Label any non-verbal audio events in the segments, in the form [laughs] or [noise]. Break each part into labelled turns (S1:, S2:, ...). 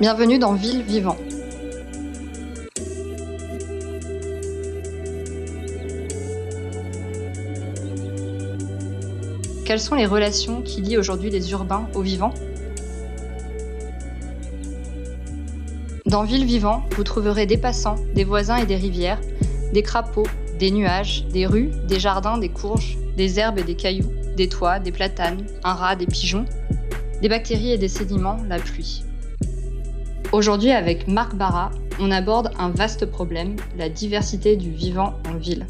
S1: Bienvenue dans Ville Vivant. Quelles sont les relations qui lient aujourd'hui les urbains aux vivants? Dans Ville Vivant, vous trouverez des passants, des voisins et des rivières, des crapauds, des nuages, des rues, des jardins, des courges, des herbes et des cailloux, des toits, des platanes, un rat, des pigeons, des bactéries et des sédiments, la pluie. Aujourd'hui, avec Marc Barra, on aborde un vaste problème, la diversité du vivant en ville.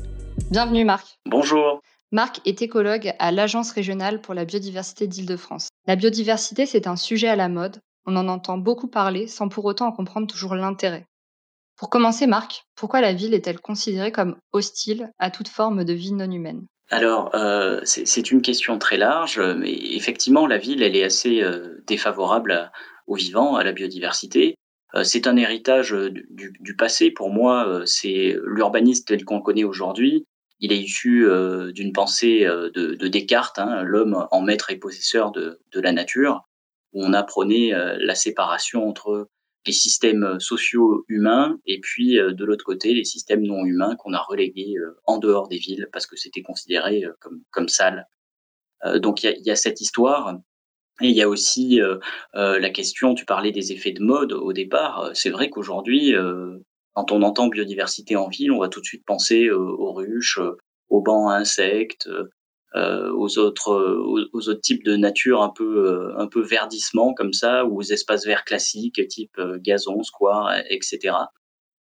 S1: Bienvenue Marc.
S2: Bonjour.
S1: Marc est écologue à l'Agence régionale pour la biodiversité d'Île-de-France. La biodiversité, c'est un sujet à la mode. On en entend beaucoup parler sans pour autant en comprendre toujours l'intérêt. Pour commencer, Marc, pourquoi la ville est-elle considérée comme hostile à toute forme de vie non humaine?
S2: Alors, euh, c'est une question très large, mais effectivement, la ville, elle est assez euh, défavorable aux vivants, à la biodiversité. Euh, c'est un héritage du, du, passé. Pour moi, c'est l'urbanisme tel qu'on le connaît aujourd'hui. Il est issu d'une pensée de, de Descartes, hein, l'homme en maître et possesseur de, la nature, où on apprenait la séparation entre les systèmes sociaux humains et puis euh, de l'autre côté les systèmes non humains qu'on a relégués euh, en dehors des villes parce que c'était considéré euh, comme, comme sale. donc il y a, y a, cette histoire. Et il y a aussi la question, tu parlais des effets de mode au départ. C'est vrai qu'aujourd'hui, quand on entend biodiversité en ville, on va tout de suite penser aux ruches, aux bancs à insectes, euh, aux autres aux, autres types de nature un peu euh, un peu verdissement comme ça ou aux espaces verts classiques type euh, gazon square etc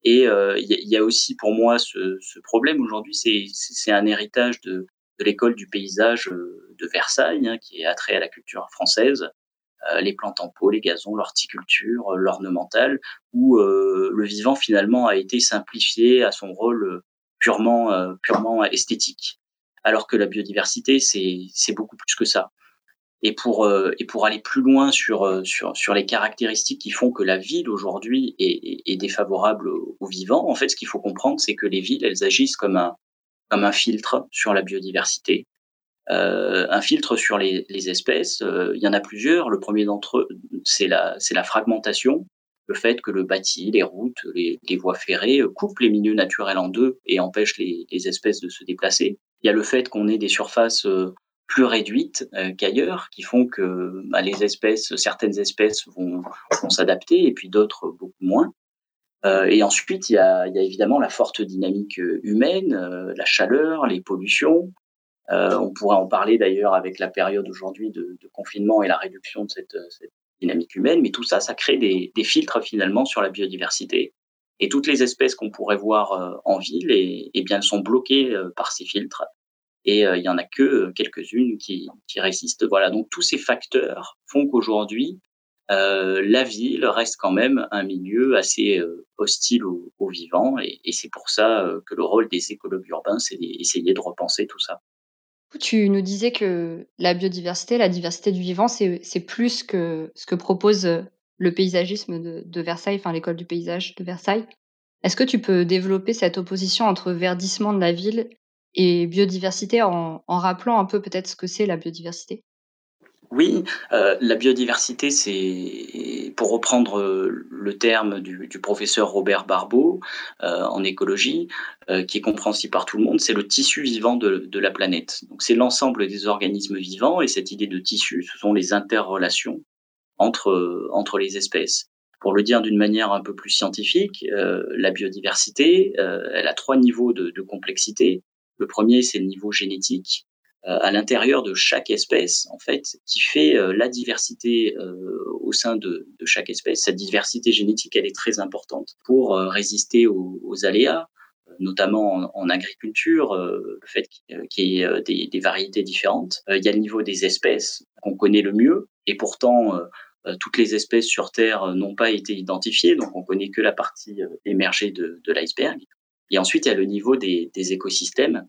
S2: et il y, a aussi pour moi ce, ce problème aujourd'hui c'est c'est un héritage de de l'école du paysage de Versailles hein, qui est attrait à la culture française les plantes en pot, les gazons, l'horticulture, l'ornemental, où le vivant finalement a été simplifié à son rôle purement purement esthétique alors que la biodiversité, c'est beaucoup plus que ça. Et pour, euh, et pour aller plus loin sur, euh, sur, sur les caractéristiques qui font que la ville aujourd'hui est, est, défavorable aux vivants, en fait, ce qu'il faut comprendre, c'est que les villes, elles agissent comme un, comme un filtre sur la biodiversité. Euh, un filtre sur les, espèces, euh, il y en a plusieurs. Le premier d'entre eux, c'est la, fragmentation, le fait que le bâti, les routes, les, voies ferrées coupent les milieux naturels en deux et empêchent les, espèces de se déplacer. Il y a le fait qu'on ait des surfaces euh, plus réduites qu'ailleurs, qui font que bah, espèces, certaines espèces vont s'adapter et puis d'autres beaucoup moins. Euh, et ensuite, il y, a, il y, a, évidemment la forte dynamique humaine, la chaleur, les pollutions. on pourrait en parler d'ailleurs avec la période aujourd'hui de, de, confinement et la réduction de cette, cette, dynamique humaine, mais tout ça, ça crée des, des filtres finalement sur la biodiversité. Et toutes les espèces qu'on pourrait voir euh, en ville, et, eh bien, elles sont bloquées euh, par ces filtres. Et euh, il y en a que quelques-unes qui, qui résistent. Voilà. Donc tous ces facteurs font qu'aujourd'hui, euh, la ville reste quand même un milieu assez hostile aux, aux, vivants, et, c'est pour ça que le rôle des écologues urbains, c'est d'essayer de repenser tout ça.
S1: Tu nous disais que la biodiversité, la diversité du vivant, c'est plus que ce que propose le paysagisme de, Versailles, enfin l'école du paysage de Versailles. Est-ce que tu peux développer cette opposition entre verdissement de la ville et biodiversité en rappelant un peu peut-être ce que c'est la biodiversité?
S2: Oui, euh, la biodiversité, c'est, pour reprendre le terme du, professeur Robert Barbeau euh, en écologie, euh, qui est compréhensible par tout le monde, c'est le tissu vivant de, la planète. Donc c'est l'ensemble des organismes vivants et cette idée de tissu, ce sont les interrelations entre, les espèces. Pour le dire d'une manière un peu plus scientifique, euh, la biodiversité, euh, elle a trois niveaux de, complexité. Le premier, c'est le niveau génétique, euh, à l'intérieur de chaque espèce, en fait, qui fait euh, la diversité euh, au sein de, chaque espèce. Cette diversité génétique, elle est très importante pour résister aux, aléas, notamment en, agriculture, le fait qu'il y ait des, variétés différentes. il y a le niveau des espèces qu'on connaît le mieux, et pourtant euh, toutes les espèces sur Terre euh, n'ont pas été identifiées, donc on connaît que la partie euh, émergée de, l'iceberg. Et ensuite, il y a le niveau des écosystèmes,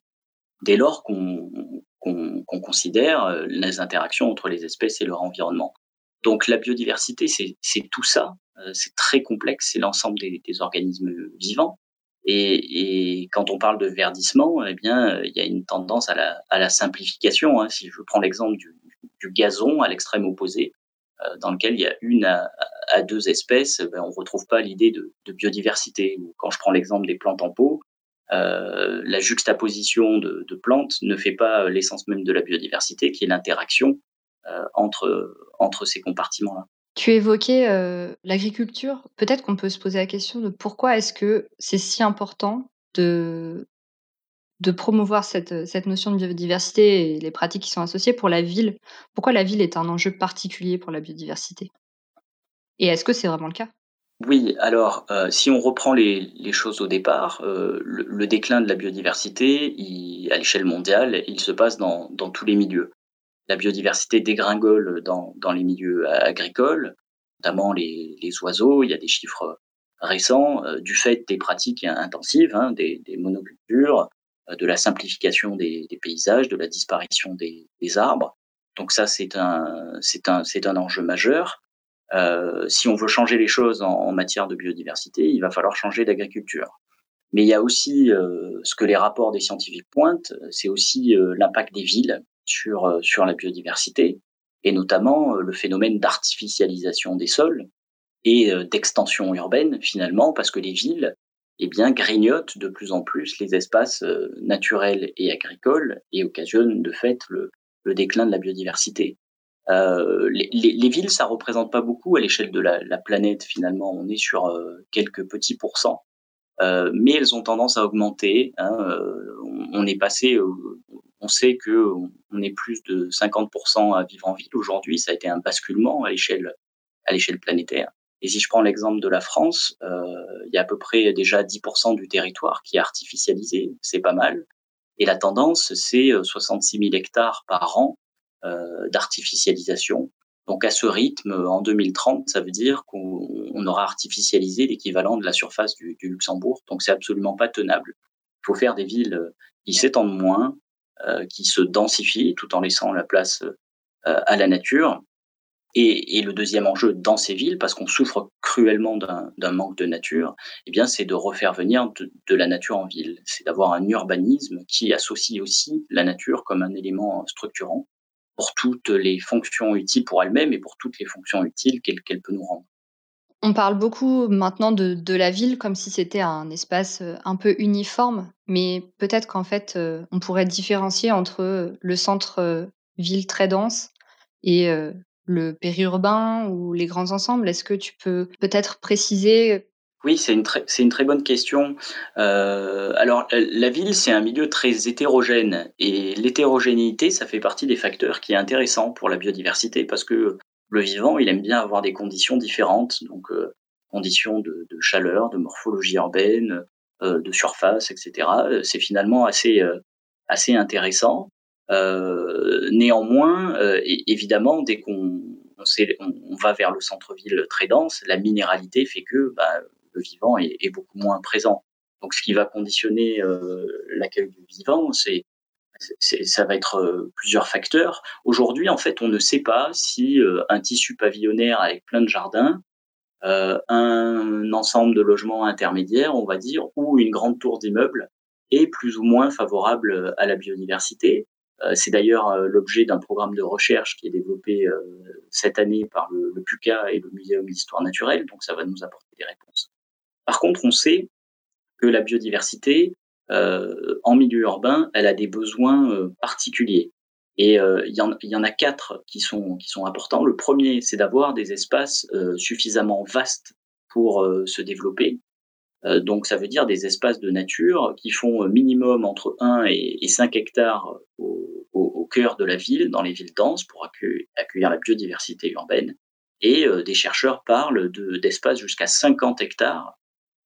S2: dès lors qu'on qu considère les interactions entre les espèces et leur environnement. Donc la biodiversité, c'est tout ça, c'est très complexe, c'est l'ensemble des, organismes vivants. Et, quand on parle de verdissement, eh bien, il y a une tendance à la, simplification. Hein. Si je prends l'exemple du, gazon à l'extrême opposé, dans lequel il y a une à, deux espèces, ben, on ne retrouve pas l'idée de, biodiversité. Quand je prends l'exemple des plantes en pot, la juxtaposition de, plantes ne fait pas l'essence même de la biodiversité, qui est l'interaction entre, entre ces compartiments-là.
S1: Tu évoquais l'agriculture. Peut-être qu'on peut se poser la question de pourquoi est-ce que c'est si important de, de promouvoir cette, cette notion de biodiversité et les pratiques qui sont associées pour la ville. Pourquoi la ville est un enjeu particulier pour la biodiversité? Et est-ce que c'est vraiment le cas?
S2: Oui, alors si on reprend les, choses au départ, le, déclin de la biodiversité, à l'échelle mondiale, il se passe dans, dans tous les milieux la biodiversité dégringole dans, dans les milieux agricoles, notamment les, oiseaux. Il y a des chiffres récents euh, du fait des pratiques intensives, hein, des, des, monocultures, euh, de la simplification des, des, paysages, de la disparition des, arbres. Donc ça, c'est c'est un enjeu majeur. Euh, si on veut changer les choses en, matière de biodiversité, il va falloir changer d'agriculture. Mais il y a aussi euh, ce que les rapports des scientifiques pointent, c'est aussi euh, l'impact des villes sur, sur la biodiversité, et notamment le phénomène d'artificialisation des sols et d'extension urbaine finalement, parce que les villes eh grignotent de plus en plus les espaces naturels et agricoles et occasionnent de fait le déclin de la biodiversité. Euh, les, les, villes, ça représente pas beaucoup à l'échelle de la, la, planète finalement. On est sur quelques petits pourcents, euh, mais elles ont tendance à augmenter. Hein, on, on, est passé on sait que on est plus de 50% à vivre en ville aujourd'hui. Ça a été un basculement à l'échelle à l'échelle planétaire. Et si je prends l'exemple de la France, euh, il y a à peu près déjà 10% du territoire qui est artificialisé. C'est pas mal. Et la tendance, c'est 66 euh, 000 hectares par an euh, d'artificialisation. Donc à ce rythme, en 2030, ça veut dire qu'on aura artificialisé l'équivalent de la surface du, Luxembourg. Donc c'est absolument pas tenable. Il faut faire des villes qui s'étendent moins, euh, qui se densifie tout en laissant la place euh, à la nature. Et, le deuxième enjeu dans ces villes, parce qu'on souffre cruellement d'un manque de nature, eh bien, c'est de refaire venir de, la nature en ville. C'est d'avoir un urbanisme qui associe aussi la nature comme un élément structurant pour toutes les fonctions utiles pour elle-même et pour toutes les fonctions utiles qu'elle peut nous rendre.
S1: On parle beaucoup maintenant de, la ville comme si c'était un espace euh, un peu uniforme, mais peut-être qu'en fait, euh, on pourrait différencier entre le centre-ville euh, très dense et le périurbain ou les grands ensembles. Est-ce que tu peux peut-être préciser
S2: oui, c'est une, une très bonne question. Euh, alors, la ville, c'est un milieu très hétérogène. Et l'hétérogénéité, ça fait partie des facteurs qui est intéressant pour la biodiversité parce que le vivant, il aime bien avoir des conditions différentes, donc euh, conditions de, chaleur, de morphologie urbaine, euh, de surface, etc. C'est finalement assez assez intéressant. Néanmoins, évidemment, dès qu'on on, on, va vers le centre-ville très dense, la minéralité fait que bah, vivant est, beaucoup moins présent. Donc, ce qui va conditionner l'accueil du vivant, c'est ça va être euh, plusieurs facteurs. Aujourd'hui, en fait, on ne sait pas si euh, un tissu pavillonnaire avec plein de jardins, euh, un ensemble de logements intermédiaires, on va dire, ou une grande tour d'immeubles est plus ou moins favorable à la biodiversité. C'est d'ailleurs l'objet d'un programme de recherche qui est développé cette année par le PUCA et le Muséum d'histoire naturelle, donc ça va nous apporter des réponses. Par contre, on sait que la biodiversité, euh, en milieu urbain, elle a des besoins euh, particuliers. Et euh, il y, en, a quatre qui sont, importants. Le premier, c'est d'avoir des espaces suffisamment vastes pour se développer. donc ça veut dire des espaces de nature qui font minimum entre 1 et, et 5 hectares au, cœur de la ville, dans les villes denses, pour accueillir la biodiversité urbaine. Et des chercheurs parlent d'espaces jusqu'à 50 hectares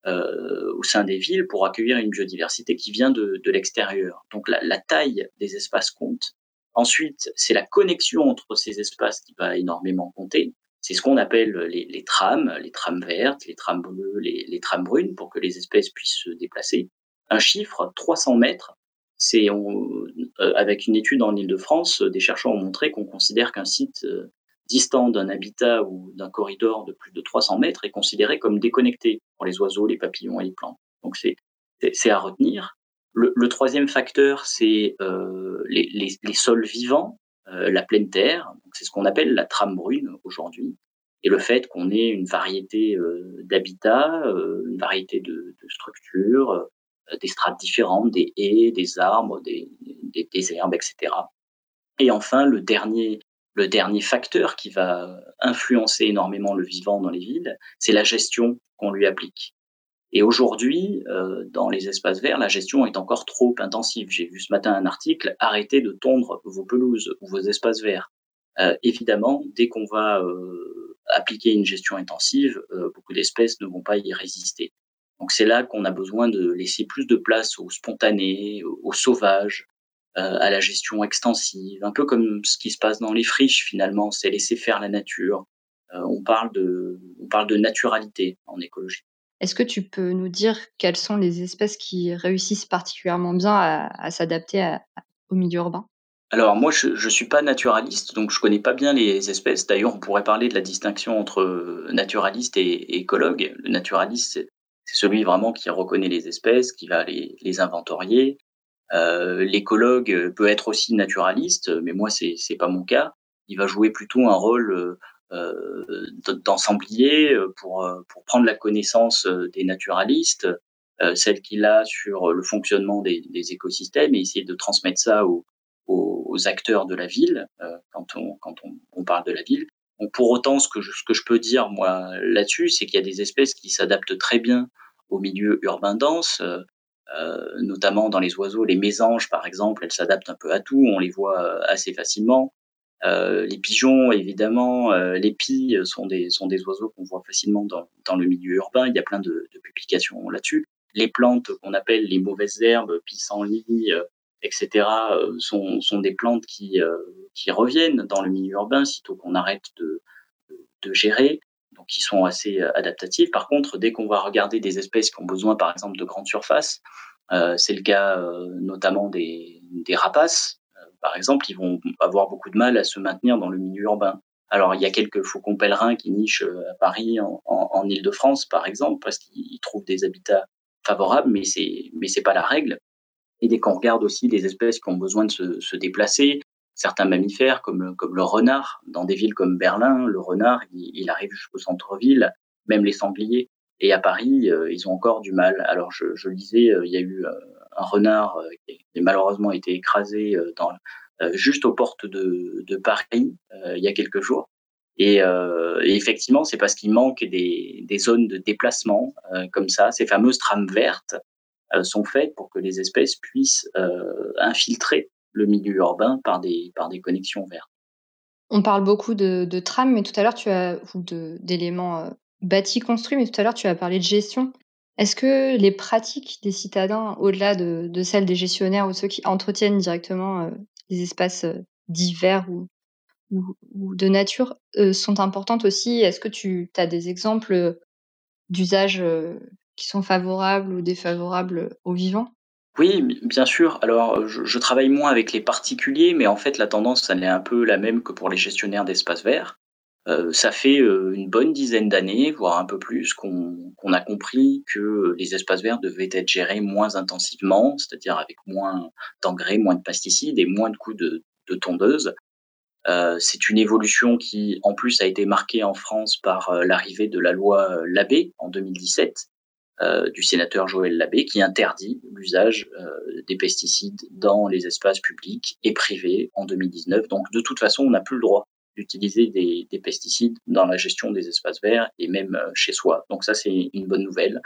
S2: euh, au sein des villes pour accueillir une biodiversité qui vient de, de l'extérieur. Donc la, la, taille des espaces compte. Ensuite, c'est la connexion entre ces espaces qui va énormément compter. C'est ce qu'on appelle les, les, trams, les trams vertes, les trams bleues, les, les trams brunes, pour que les espèces puissent se déplacer. Un chiffre, 300 mètres, c'est euh, avec une étude en Ile-de-France, des chercheurs ont montré qu'on considère qu'un site euh, distant d'un habitat ou d'un corridor de plus de 300 mètres est considéré comme déconnecté pour les oiseaux, les papillons et les plantes. Donc c'est à retenir. Le, troisième facteur, c'est euh, les, les, sols vivants. la pleine terre. C'est ce qu'on appelle la trame brune aujourd'hui. Et le fait qu'on ait une variété d'habitats, une variété de, structures, des strates différentes, des haies, des arbres, des, des, herbes, etc. Et enfin, le dernier, le dernier facteur qui va influencer énormément le vivant dans les villes, c'est la gestion qu'on lui applique. Et aujourd'hui, euh, dans les espaces verts, la gestion est encore trop intensive. J'ai vu ce matin un article, arrêtez de tondre vos pelouses ou vos espaces verts. Euh, évidemment, dès qu'on va euh, appliquer une gestion intensive, euh, beaucoup d'espèces ne vont pas y résister. Donc c'est là qu'on a besoin de laisser plus de place aux spontanés, aux sauvages, à la gestion extensive, un peu comme ce qui se passe dans les friches finalement, c'est laisser faire la nature. Euh, on parle de, on parle de naturalité en écologie.
S1: Est-ce que tu peux nous dire quelles sont les espèces qui réussissent particulièrement bien à, s'adapter au milieu urbain?
S2: Alors moi, je ne suis pas naturaliste, donc je connais pas bien les espèces. D'ailleurs, on pourrait parler de la distinction entre naturaliste et, écologue. Le naturaliste, c'est celui vraiment qui reconnaît les espèces, qui va les, les inventorier. Euh, L'écologue peut être aussi naturaliste, mais moi, c'est n'est pas mon cas. Il va jouer plutôt un rôle euh, d'ensemblier pour, pour prendre la connaissance des naturalistes, euh, celle qu'il a sur le fonctionnement des, écosystèmes et essayer de transmettre ça aux, acteurs de la ville euh, quand, on, parle de la ville. Donc pour autant, ce que je, peux dire moi là-dessus, c'est qu'il y a des espèces qui s'adaptent très bien au milieu urbain dense, euh, euh, notamment dans les oiseaux, les mésanges par exemple, elles s'adaptent un peu à tout, on les voit assez facilement. Euh, les pigeons, évidemment, euh, les pies sont des, sont des oiseaux qu'on voit facilement dans, dans, le milieu urbain. Il y a plein de, publications là-dessus. Les plantes qu'on appelle les mauvaises herbes, pissenlit, etc., euh, sont, sont des plantes qui, euh, qui reviennent dans le milieu urbain sitôt qu'on arrête de, de gérer, qui sont assez euh, adaptatives. Par contre, dès qu'on va regarder des espèces qui ont besoin, par exemple, de grandes surfaces, euh, c'est le cas euh, notamment des, rapaces. par exemple, ils vont avoir beaucoup de mal à se maintenir dans le milieu urbain. Alors, il y a quelques faucons pèlerins qui nichent à Paris, en, en, en Ile-de-France, par exemple, parce qu'ils trouvent des habitats favorables, mais c'est mais c'est pas la règle. Et dès qu'on regarde aussi les espèces qui ont besoin de se déplacer, certains mammifères comme, le renard, dans des villes comme Berlin, le renard, il, arrive jusqu'au centre-ville, même les sangliers. Et à Paris, euh, ils ont encore du mal. Alors je, lisais, euh, il y a eu euh, un renard qui a malheureusement été écrasé juste aux portes de, Paris il y a quelques jours. Et, effectivement, c'est parce qu'il manque des, des, zones de déplacement comme ça, ces fameuses trames vertes sont faites pour que les espèces puissent infiltrer le milieu urbain par des, par des connexions vertes.
S1: On parle beaucoup de, de trams, mais tout à l'heure, tu as, ou d'éléments euh, bâtis, construits, mais tout à l'heure, tu as parlé de gestion. Est-ce que les pratiques des citadins, au-delà de, de, celles des gestionnaires ou ceux qui entretiennent directement euh, les espaces euh, divers ou, ou, de nature, sont importantes aussi? Est-ce que tu as des exemples d'usage qui sont favorables ou défavorables aux vivants
S2: oui, bien sûr. Alors, je, travaille moins avec les particuliers, mais en fait, la tendance, elle est un peu la même que pour les gestionnaires d'espaces verts. Euh, ça fait euh, une bonne dizaine d'années, voire un peu plus, qu'on qu a compris que les espaces verts devaient être gérés moins intensivement, c'est-à-dire avec moins d'engrais, moins de pesticides et moins de coups de, de tondeuse. Euh, c'est une évolution qui, en plus, a été marquée en France par l'arrivée de la loi Labbé en 2017, euh, du sénateur Joël Labbé qui interdit l'usage euh, des pesticides dans les espaces publics et privés en 2019. Donc de toute façon, on n'a plus le droit d'utiliser des, des, pesticides dans la gestion des espaces verts et même euh, chez soi. Donc ça, c'est une bonne nouvelle.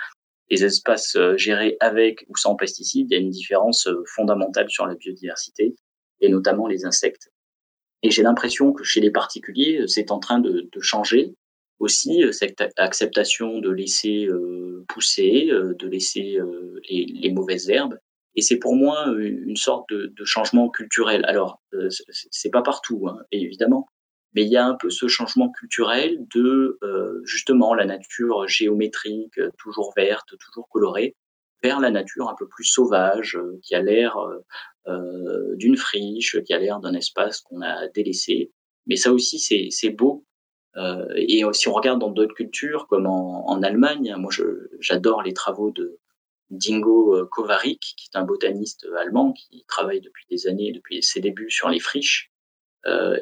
S2: Les espaces gérés avec ou sans pesticides, il y a une différence fondamentale sur la biodiversité et notamment les insectes. Et j'ai l'impression que chez les particuliers, c'est en train de changer aussi euh, cette acceptation de laisser euh, pousser, euh, de laisser les, mauvaises herbes. Et c'est pour moi une sorte de, changement culturel. Alors, c'est pas partout, hein, évidemment, mais il y a un peu ce changement culturel de justement la nature géométrique, toujours verte, toujours colorée, vers la nature un peu plus sauvage, qui a l'air d'une friche, qui a l'air d'un espace qu'on a délaissé. Mais ça aussi, c'est beau euh, et si on regarde dans d'autres cultures, comme en, Allemagne, moi j'adore les travaux de Dingo euh, Kovarik, qui est un botaniste allemand qui travaille depuis des années, depuis ses débuts sur les friches.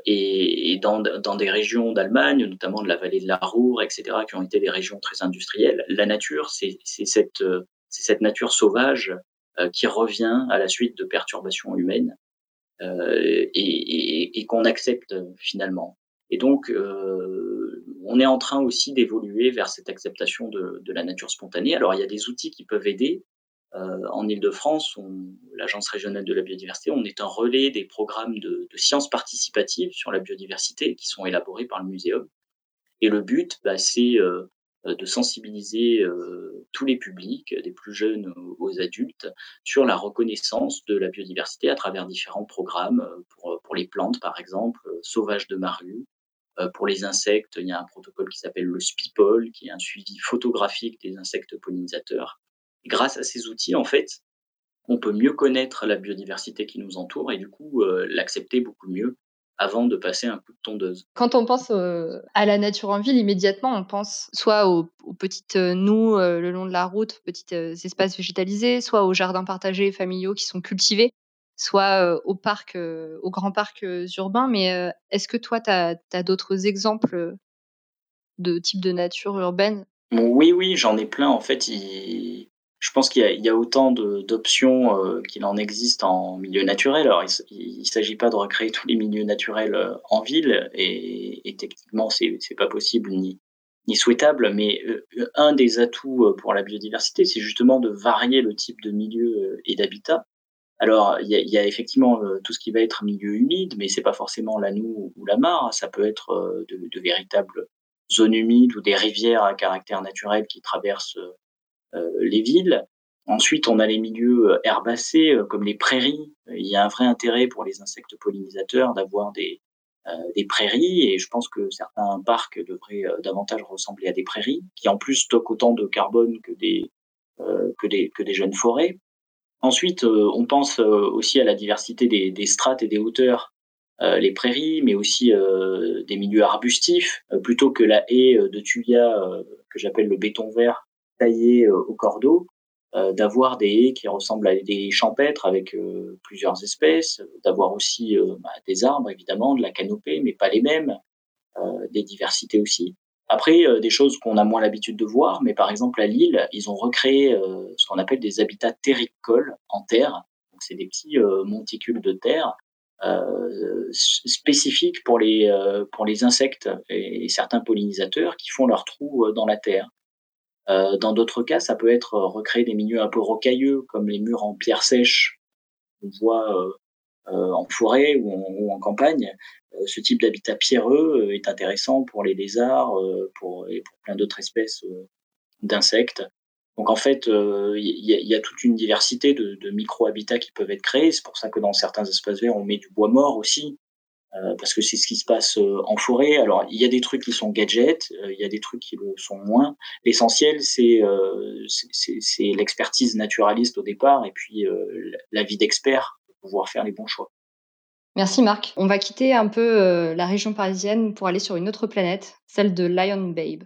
S2: et, dans, des régions d'Allemagne, notamment de la vallée de la Ruhr, etc., qui ont été des régions très industrielles, la nature, c'est cette, nature sauvage qui revient à la suite de perturbations humaines et qu'on accepte finalement. Et donc, euh, on est en train aussi d'évoluer vers cette acceptation de, la nature spontanée. Alors, il y a des outils qui peuvent aider. Euh, en Ile-de-France, l'Agence régionale de la biodiversité, on est un relais des programmes de, sciences participatives sur la biodiversité qui sont élaborés par le muséum. Et le but, bah, c'est euh, de sensibiliser tous les publics, des plus jeunes aux adultes, sur la reconnaissance de la biodiversité à travers différents programmes, pour, les plantes par exemple, Sauvage de Maru, euh, pour les insectes, il y a un protocole qui s'appelle le SPIPOL, qui est un suivi photographique des insectes pollinisateurs. grâce à ces outils, en fait, on peut mieux connaître la biodiversité qui nous entoure et du coup euh, l'accepter beaucoup mieux avant de passer un coup de tondeuse.
S1: Quand on pense euh, à la nature en ville, immédiatement, on pense soit aux, petites noues le long de la route, petits espaces végétalisés, soit aux jardins partagés familiaux qui sont cultivés soit au parc, aux grands parcs urbains. Mais est-ce que toi, tu as, d'autres exemples de type de nature urbaine?
S2: Oui, oui, j'en ai plein. En fait, je pense qu'il y, a autant d'options qu'il en existe en milieu naturel. Alors, il ne s'agit pas de recréer tous les milieux naturels en ville, et, techniquement, c'est pas possible ni, ni souhaitable, mais un des atouts pour la biodiversité, c'est justement de varier le type de milieu et d'habitat. Alors, il y a, effectivement euh, tout ce qui va être milieu humide, mais c'est pas forcément la noue ou la mare. Ça peut être euh, de, véritables zones humides ou des rivières à caractère naturel qui traversent euh, les villes. Ensuite, on a les milieux herbacés comme les prairies. Il y a un vrai intérêt pour les insectes pollinisateurs d'avoir des, prairies et je pense que certains parcs devraient davantage ressembler à des prairies qui en plus stockent autant de carbone que des jeunes forêts. Ensuite, euh, on pense euh, aussi à la diversité des, strates et des hauteurs, euh, les prairies, mais aussi des milieux arbustifs, plutôt que la haie de tuya que j'appelle le béton vert taillé au cordeau, d'avoir des haies qui ressemblent à des champêtres avec plusieurs espèces, d'avoir aussi bah, des arbres évidemment, de la canopée, mais pas les mêmes, des diversités aussi. Après, euh, des choses qu'on a moins l'habitude de voir, mais par exemple à Lille, ils ont recréé euh, ce qu'on appelle des habitats terricoles en terre. c'est des petits euh, monticules de terre spécifiques pour les pour les insectes et, certains pollinisateurs qui font leurs trous dans la terre. dans d'autres cas, ça peut être recréer des milieux un peu rocailleux, comme les murs en pierre sèche qu'on voit en forêt ou en campagne. Euh, ce type d'habitat pierreux euh, est intéressant pour les lézards, euh, pour, et pour plein d'autres espèces d'insectes. Donc en fait, il y, a toute une diversité de, micro-habitats qui peuvent être créés. C'est pour ça que dans certains espaces verts, on met du bois mort aussi, parce que c'est ce qui se passe en forêt. Alors il y a des trucs qui sont gadgets, il y a des trucs qui le sont moins. L'essentiel, c'est l'expertise naturaliste au départ et puis la vie d'expert pouvoir faire les bons choix.
S1: Merci Marc. On va quitter un peu euh, la région parisienne pour aller sur une autre planète, celle de Lion Babe.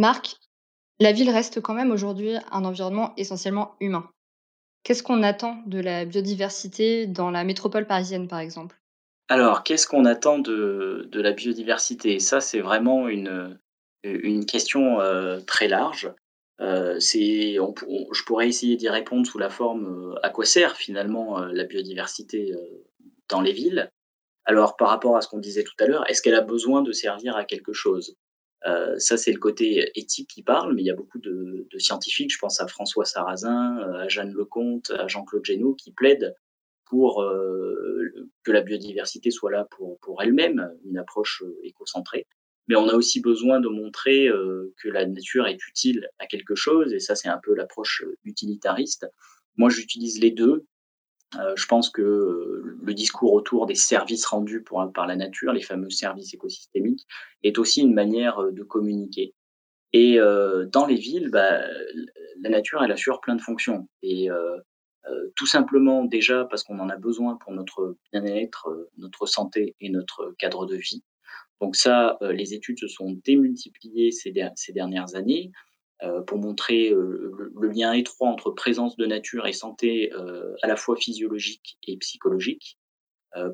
S1: Marc, la ville reste quand même aujourd'hui un environnement essentiellement humain. Qu'est-ce qu'on attend de la biodiversité dans la métropole parisienne, par exemple?
S2: Alors, qu'est-ce qu'on attend de, la biodiversité? Ça, c'est vraiment une, une question euh, très large. Euh, je pourrais essayer d'y répondre sous la forme euh, à quoi sert finalement la biodiversité dans les villes? Alors, par rapport à ce qu'on disait tout à l'heure, est-ce qu'elle a besoin de servir à quelque chose? Euh, ça, c'est le côté éthique qui parle, mais il y a beaucoup de, scientifiques, je pense à François Sarrazin, euh, à Jeanne Lecomte, à Jean-Claude Génaud, qui plaident pour euh, que la biodiversité soit là pour, pour elle-même, une approche écocentrée. Mais on a aussi besoin de montrer que la nature est utile à quelque chose, et ça, c'est un peu l'approche utilitariste. Moi, j'utilise les deux. Euh, je pense que euh, le discours autour des services rendus par la nature, les fameux services écosystémiques, est aussi une manière euh, de communiquer. Et dans les villes, bah, la nature, elle assure plein de fonctions. Et tout simplement déjà parce qu'on en a besoin pour notre bien-être, notre santé et notre cadre de vie. Donc ça, les études se sont démultipliées ces dernières années. Euh, pour montrer euh, le, lien étroit entre présence de nature et santé euh, à la fois physiologique et psychologique.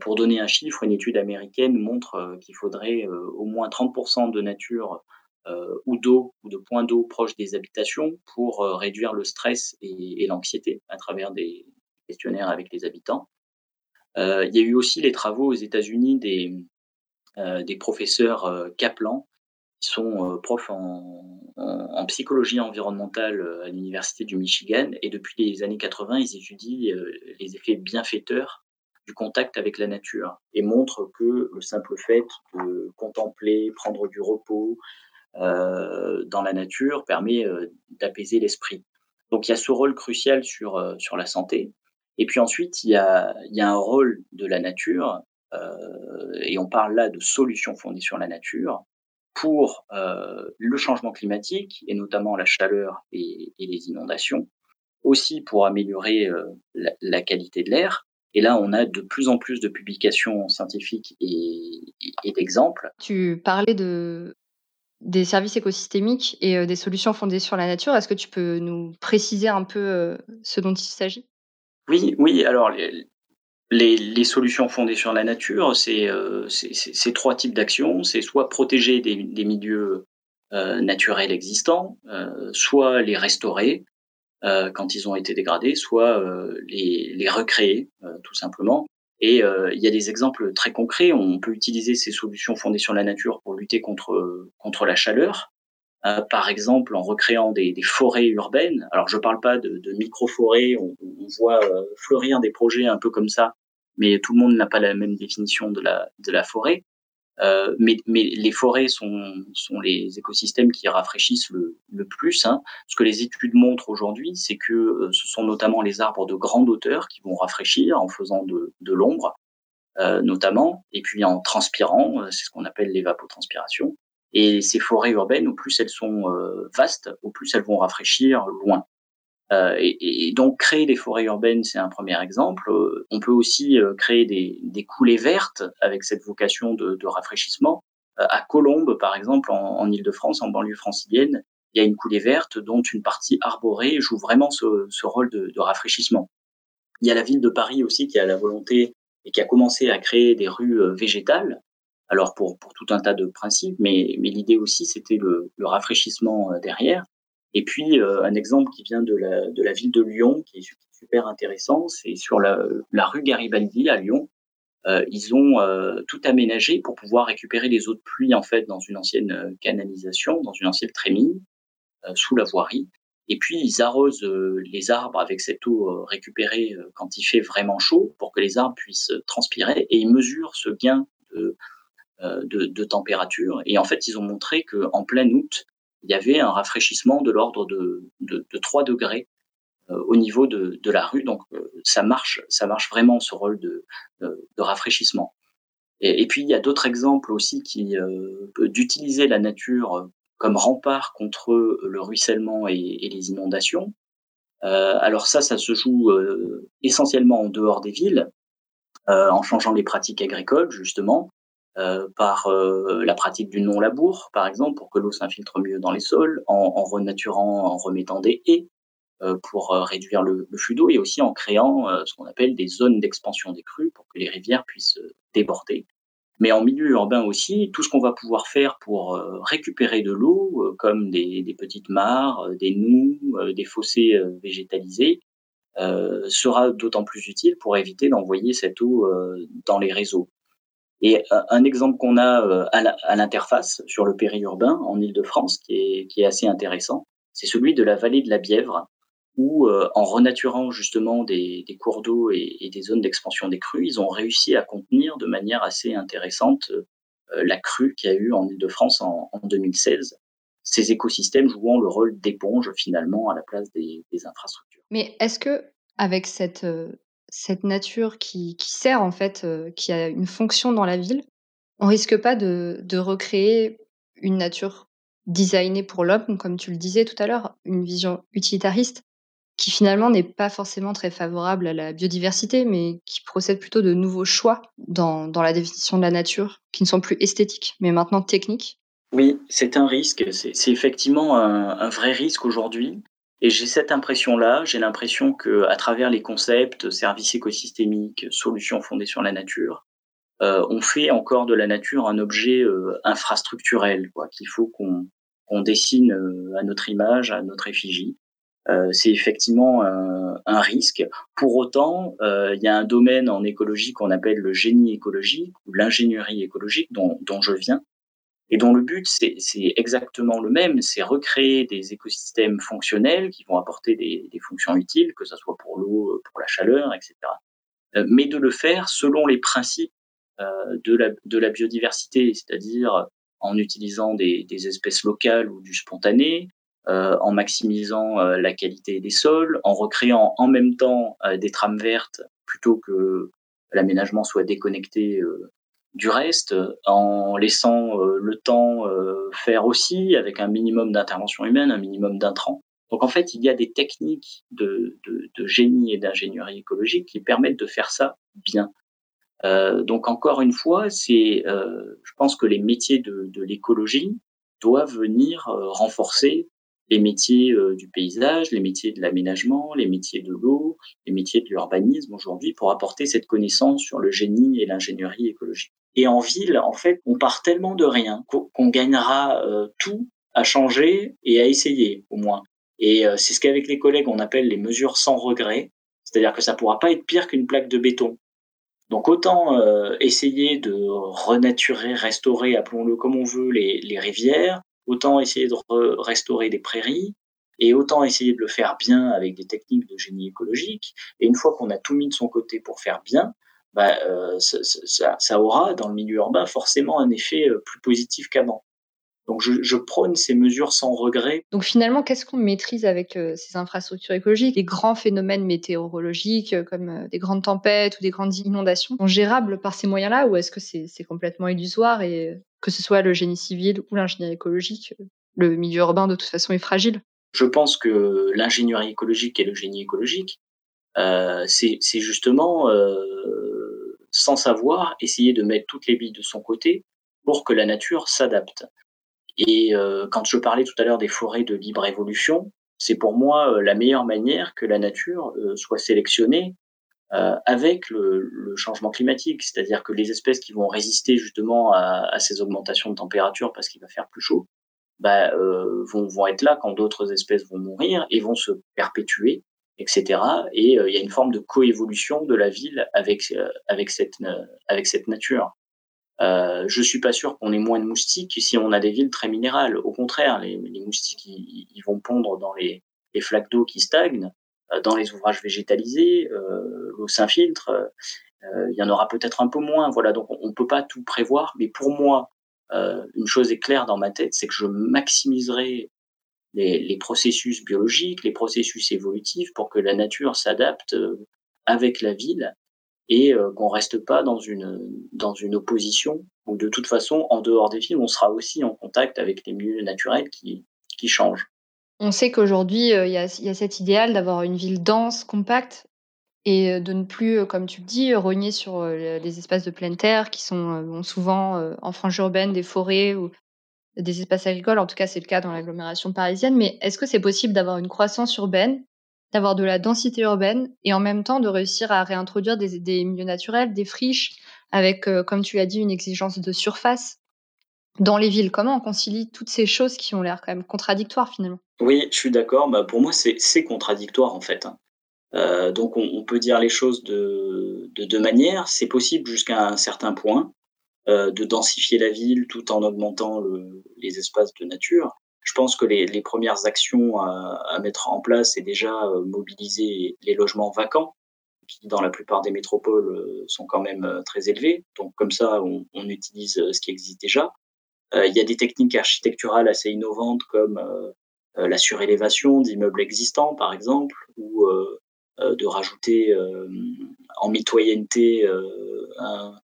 S2: pour donner un chiffre, une étude américaine montre qu'il faudrait au moins 30% de nature ou d'eau ou de points d'eau proches des habitations pour réduire le stress et, l'anxiété à travers des questionnaires avec les habitants. il y a eu aussi les travaux aux États-Unis des, des professeurs Kaplan qui sont euh, profs en, psychologie environnementale euh, à l'Université du Michigan. Et depuis les années 80, ils étudient euh, les effets bienfaiteurs du contact avec la nature et montrent que le simple fait de contempler, prendre du repos dans la nature permet d'apaiser l'esprit. Donc il y a ce rôle crucial sur, la santé. Et puis ensuite, il y a, il y a un rôle de la nature, et on parle là de solutions fondées sur la nature, pour euh, le changement climatique, et notamment la chaleur et, les inondations, aussi pour améliorer euh, la, qualité de l'air. Et là, on a de plus en plus de publications scientifiques et, d'exemples.
S1: Tu parlais de, des services écosystémiques et euh, des solutions fondées sur la nature. Est-ce que tu peux nous préciser un peu ce dont il s'agit?
S2: Oui, oui. Alors, les, solutions fondées sur la nature, c'est euh, trois types d'actions. C'est soit protéger des, milieux euh, naturels existants, euh, soit les restaurer quand ils ont été dégradés, soit les, recréer tout simplement. Et il y a des exemples très concrets. On peut utiliser ces solutions fondées sur la nature pour lutter contre, contre la chaleur. Par exemple, en recréant des, forêts urbaines. Alors, je ne parle pas de, de micro-forêts. On, voit fleurir des projets un peu comme ça mais tout le monde n'a pas la même définition de la, forêt. Euh, mais, les forêts sont, les écosystèmes qui rafraîchissent le, plus. Hein. Ce que les études montrent aujourd'hui, c'est que euh, ce sont notamment les arbres de grande hauteur qui vont rafraîchir en faisant de, l'ombre, euh, notamment, et puis en transpirant, euh, c'est ce qu'on appelle l'évapotranspiration. Et ces forêts urbaines, au plus elles sont vastes, au plus elles vont rafraîchir loin. Euh, et, et, donc créer des forêts urbaines, c'est un premier exemple. Euh, on peut aussi euh, créer des, des, coulées vertes avec cette vocation de, de rafraîchissement. à Colombes, par exemple, en, en Ile-de-France, en banlieue francilienne, il y a une coulée verte dont une partie arborée joue vraiment ce, ce rôle de, de, rafraîchissement. Il y a la ville de Paris aussi qui a la volonté et qui a commencé à créer des rues végétales. Alors pour, pour tout un tas de principes, mais, mais l'idée aussi c'était le, le rafraîchissement derrière. Et puis, euh, un exemple qui vient de la, de la ville de Lyon, qui est super intéressant, c'est sur la, la rue Garibaldi à Lyon. Euh, ils ont euh, tout aménagé pour pouvoir récupérer les eaux de pluie en fait dans une ancienne euh, canalisation, dans une ancienne trémie euh, sous la voirie. Et puis ils arrosent les arbres avec cette eau récupérée quand il fait vraiment chaud pour que les arbres puissent transpirer. Et ils mesurent ce gain de, de, de température. Et en fait, ils ont montré que en plein août, il y avait un rafraîchissement de l'ordre de, de, de, 3 degrés euh, au niveau de, de, la rue. Donc euh, ça marche, ça marche vraiment ce rôle de, de, rafraîchissement. Et, puis il y a d'autres exemples aussi qui euh, d'utiliser la nature comme rempart contre le ruissellement et, les inondations. Euh, alors ça, ça se joue essentiellement en dehors des villes, en changeant les pratiques agricoles justement. Euh, par euh, la pratique du non-labour, par exemple, pour que l'eau s'infiltre mieux dans les sols, en, en renaturant, en remettant des haies euh, pour réduire le, flux d'eau, et aussi en créant ce qu'on appelle des zones d'expansion des crues pour que les rivières puissent déborder. Mais en milieu urbain aussi, tout ce qu'on va pouvoir faire pour récupérer de l'eau, comme des, petites mares, des noues, des fossés végétalisés, sera d'autant plus utile pour éviter d'envoyer cette eau dans les réseaux. Et un exemple qu'on a euh, à l'interface sur le périurbain en Ile-de-France qui est, assez intéressant, c'est celui de la vallée de la Bièvre, où euh, en renaturant justement des, cours d'eau et, des zones d'expansion des crues, ils ont réussi à contenir de manière assez intéressante euh, la crue qu'il y a eu en Ile-de-France en, en, 2016. Ces écosystèmes jouant le rôle d'éponge finalement à la place des infrastructures.
S1: Mais est-ce que avec cette cette nature qui, sert en fait, euh, qui a une fonction dans la ville, on risque pas de, recréer une nature designée pour l'homme, comme tu le disais tout à l'heure, une vision utilitariste qui finalement n'est pas forcément très favorable à la biodiversité, mais qui procède plutôt de nouveaux choix dans, dans la définition de la nature, qui ne sont plus esthétiques, mais maintenant techniques.
S2: Oui, c'est un risque, c'est effectivement un vrai risque aujourd'hui. Et j'ai cette impression-là, j'ai l'impression que à travers les concepts, services écosystémiques, solutions fondées sur la nature, euh, on fait encore de la nature un objet euh, infrastructurel, quoi, qu'il faut qu'on qu'on dessine euh, à notre image, à notre effigie. Euh, c'est effectivement un, un, risque. Pour autant, euh, il y a un domaine en écologie qu'on appelle le génie écologique ou l'ingénierie écologique, dont, dont je viens, et dont le but, c'est exactement le même, c'est recréer des écosystèmes fonctionnels qui vont apporter des, des fonctions utiles, que ce soit pour l'eau, pour la chaleur, etc. Euh, mais de le faire selon les principes euh, de, la, de la biodiversité, c'est-à-dire en utilisant des, des, espèces locales ou du spontané, euh, en maximisant euh, la qualité des sols, en recréant en même temps euh, des trames vertes plutôt que l'aménagement soit déconnecté euh, du reste, en laissant euh, le temps euh, faire aussi, avec un minimum d'intervention humaine, un minimum d'intrants. Donc en fait, il y a des techniques de, génie et d'ingénierie écologique qui permettent de faire ça bien. Euh, donc encore une fois, c'est, je pense que les métiers de, l'écologie doivent venir renforcer les métiers du paysage, les métiers de l'aménagement, les métiers de l'eau, les métiers de l'urbanisme aujourd'hui pour apporter cette connaissance sur le génie et l'ingénierie écologique. Et en ville, en fait, on part tellement de rien qu'on gagnera euh, tout à changer et à essayer, au moins. Et euh, c'est ce qu'avec les collègues, on appelle les mesures sans regret. C'est-à-dire que ça pourra pas être pire qu'une plaque de béton. Donc autant euh, essayer de renaturer, restaurer, appelons-le comme on veut, les, les rivières, autant essayer de re restaurer des prairies, et autant essayer de le faire bien avec des techniques de génie écologique. Et une fois qu'on a tout mis de son côté pour faire bien, bah, ça, ça, aura dans le milieu urbain forcément un effet plus positif qu'avant. Donc je, je, prône ces mesures sans regret.
S1: Donc finalement, qu'est-ce qu'on maîtrise avec euh, ces infrastructures écologiques Les grands phénomènes météorologiques euh, comme euh, des grandes tempêtes ou des grandes inondations sont gérables par ces moyens-là ou est-ce que c'est complètement illusoire et que ce soit le génie civil ou l'ingénierie écologique, le milieu urbain de toute façon est fragile?
S2: Je pense que l'ingénierie écologique et le génie écologique, c'est justement, sans savoir, essayer de mettre toutes les billes de son côté pour que la nature s'adapte. Et euh, quand je parlais tout à l'heure des forêts de libre évolution, c'est pour moi euh, la meilleure manière que la nature euh, soit sélectionnée avec le, changement climatique, c'est-à-dire que les espèces qui vont résister justement à, ces augmentations de température parce qu'il va faire plus chaud, bah, vont, vont être là quand d'autres espèces vont mourir et vont se perpétuer, etc. Et il y a une forme de coévolution de la ville avec avec cette avec cette nature. Euh, je suis pas sûr qu'on ait moins de moustiques si on a des villes très minérales. Au contraire, les, les moustiques ils, vont pondre dans les, les flaques d'eau qui stagnent, euh, dans les ouvrages végétalisés, euh, l'eau s'infiltre. Euh, il y en aura peut-être un peu moins. Voilà, donc on, ne peut pas tout prévoir. Mais pour moi, euh, une chose est claire dans ma tête, c'est que je maximiserai les, processus biologiques, les processus évolutifs pour que la nature s'adapte avec la ville et euh, qu'on reste pas dans une dans une opposition où de toute façon en dehors des villes on sera aussi en contact avec les milieux naturels qui qui changent.
S1: On sait qu'aujourd'hui euh, il y, a, y a cet idéal d'avoir une ville dense, compacte et euh, de ne plus, comme tu le dis, rogner sur les espaces de pleine terre qui sont souvent en frange urbaine des forêts ou des espaces agricoles. En tout cas, c'est le cas dans l'agglomération parisienne. Mais est-ce que c'est possible d'avoir une croissance urbaine d'avoir de la densité urbaine et en même temps de réussir à réintroduire des, milieux naturels, des friches, avec, euh, comme tu l'as dit, une exigence de surface dans les villes? Comment on concilie toutes ces choses qui ont l'air quand même contradictoires finalement?
S2: Oui, je suis d'accord. Bah, pour moi, c'est contradictoire en fait. Hein. Euh, donc on, peut dire les choses de, de deux manières. C'est possible jusqu'à un certain point de densifier la ville tout en augmentant le, les espaces de nature je pense que les, premières actions à, mettre en place, c'est déjà euh, mobiliser les logements vacants, qui dans la plupart des métropoles euh, sont quand même euh, très élevés. Donc comme ça, on, utilise ce qui existe déjà. Euh, il y a des techniques architecturales assez innovantes comme euh, la surélévation d'immeubles existants, par exemple, ou euh, de rajouter en mitoyenneté un,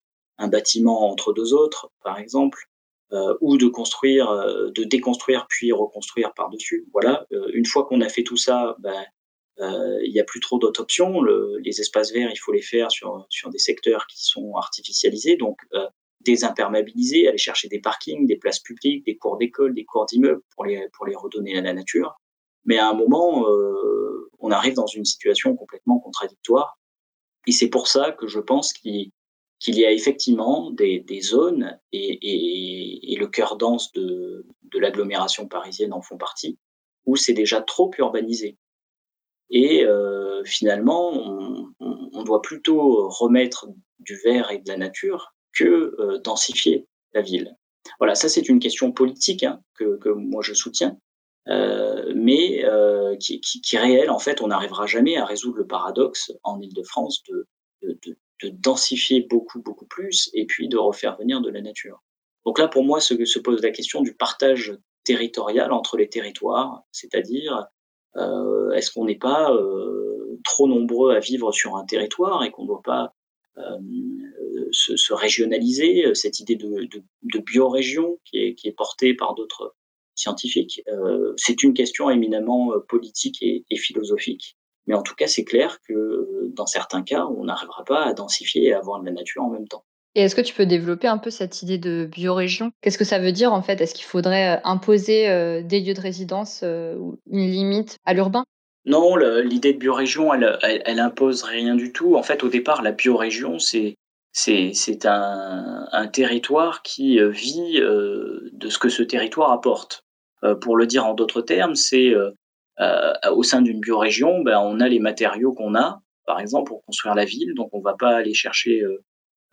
S2: un bâtiment entre deux autres, par exemple euh, ou de construire, euh, de déconstruire puis reconstruire par-dessus. Voilà. Euh, une fois qu'on a fait tout ça, ben, il n'y a plus trop d'autres options. Le, les espaces verts, il faut les faire sur, sur des secteurs qui sont artificialisés, donc désimperméabiliser, aller chercher des parkings, des places publiques, des cours d'école, des cours d'immeubles pour les, pour les redonner à la nature. Mais à un moment, on arrive dans une situation complètement contradictoire. Et c'est pour ça que je pense qu'il qu'il y a effectivement des, zones, et, le cœur dense de, l'agglomération parisienne en font partie, où c'est déjà trop urbanisé. Et euh, finalement, on, doit plutôt remettre du vert et de la nature que euh, densifier la ville. Voilà, ça c'est une question politique hein, que, moi je soutiens, euh, mais qui, est réelle. En fait, on n'arrivera jamais à résoudre le paradoxe en Ile-de-France de, de, de, de densifier beaucoup, beaucoup plus, et puis de refaire venir de la nature. Donc là, pour moi, se, se pose la question du partage territorial entre les territoires, c'est-à-dire euh, est-ce qu'on n'est pas euh, trop nombreux à vivre sur un territoire et qu'on ne doit pas euh, se, se, régionaliser, cette idée de, biorégion qui est, portée par d'autres scientifiques, c'est une question éminemment politique et philosophique. Mais en tout cas, c'est clair que euh, dans certains cas, on n'arrivera pas à densifier et à avoir de la nature en même temps.
S1: Et est-ce que tu peux développer un peu cette idée de biorégion? Qu'est-ce que ça veut dire en fait? Est-ce qu'il faudrait euh, imposer euh, des lieux de résidence ou une limite à l'urbain?
S2: Non, l'idée de biorégion, elle, elle, elle, impose rien du tout. En fait, au départ, la biorégion, c'est c'est un, un, territoire qui vit de ce que ce territoire apporte. pour le dire en d'autres termes, c'est euh, au sein d'une biorégion, ben, on a les matériaux qu'on a, par exemple, pour construire la ville, donc on ne va pas aller chercher euh,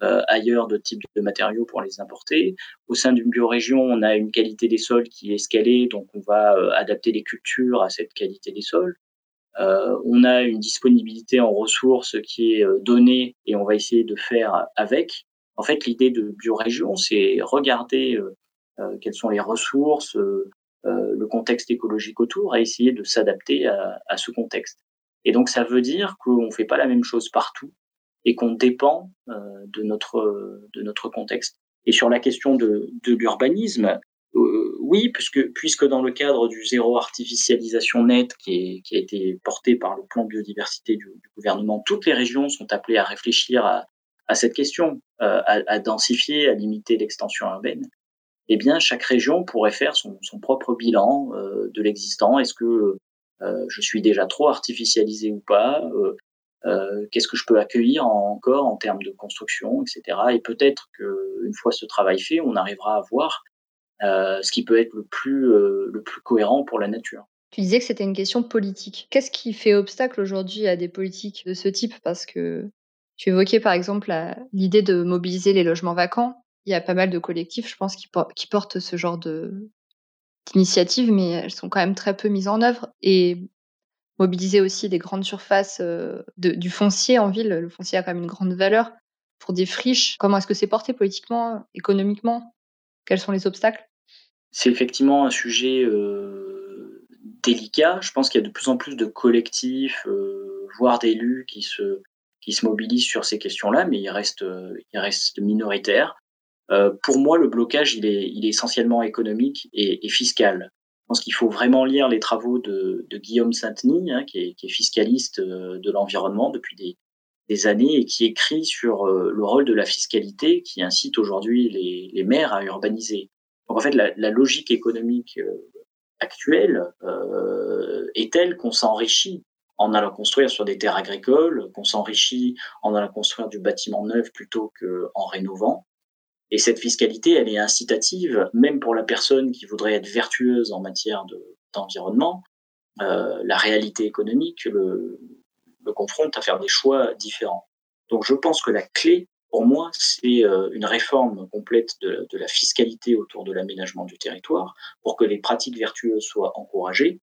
S2: euh, ailleurs de types de matériaux pour les importer. Au sein d'une biorégion, on a une qualité des sols qui est escalée, donc on va adapter les cultures à cette qualité des sols. on a une disponibilité en ressources qui est donnée et on va essayer de faire avec. En fait, l'idée de biorégion, c'est regarder quelles sont les ressources, le contexte écologique autour, et essayer de s'adapter à, à, ce contexte. Et donc, ça veut dire qu'on ne fait pas la même chose partout et qu'on dépend de notre de notre contexte. Et sur la question de, de l'urbanisme, euh, oui, puisque, puisque dans le cadre du zéro artificialisation net qui, est, qui a été porté par le plan biodiversité du, gouvernement, toutes les régions sont appelées à réfléchir à, à cette question, euh, à, à, densifier, à limiter l'extension urbaine. Eh bien, chaque région pourrait faire son, propre bilan euh, de l'existant. Est-ce que euh, je suis déjà trop artificialisé ou pas euh, qu'est-ce que je peux accueillir encore en termes de construction, etc. Et peut-être qu'une fois ce travail fait, on arrivera à voir ce qui peut être le plus, le plus cohérent pour la nature.
S1: Tu disais que c'était une question politique. Qu'est-ce qui fait obstacle aujourd'hui à des politiques de ce type? Parce que tu évoquais par exemple l'idée de mobiliser les logements vacants. Il y a pas mal de collectifs, je pense, qui, por qui portent ce genre d'initiatives, mais elles sont quand même très peu mises en œuvre. Et mobiliser aussi des grandes surfaces euh, de, du foncier en ville. Le foncier a quand même une grande valeur pour des friches. Comment est-ce que c'est porté politiquement, économiquement? Quels sont les obstacles?
S2: C'est effectivement un sujet euh, délicat. Je pense qu'il y a de plus en plus de collectifs, euh, voire d'élus qui se, mobilisent sur ces questions-là, mais il reste, il reste minoritaire. Euh, pour moi, le blocage, il est, essentiellement économique et, fiscal. Je pense qu'il faut vraiment lire les travaux de, Guillaume Saint-Denis, hein, qui, est, fiscaliste euh, de l'environnement depuis des, années et qui écrit sur euh, le rôle de la fiscalité qui incite aujourd'hui les, maires à urbaniser. Donc en fait, la, logique économique actuelle est telle qu'on s'enrichit en allant construire sur des terres agricoles, qu'on s'enrichit en allant construire du bâtiment neuf plutôt qu'en rénovant. Et cette fiscalité, elle est incitative, même pour la personne qui voudrait être vertueuse en matière d'environnement. Euh, la réalité économique le, confronte à faire des choix différents. Donc je pense que la clé, pour moi, c'est euh, une réforme complète de, la fiscalité autour de l'aménagement du territoire pour que les pratiques vertueuses soient encouragées,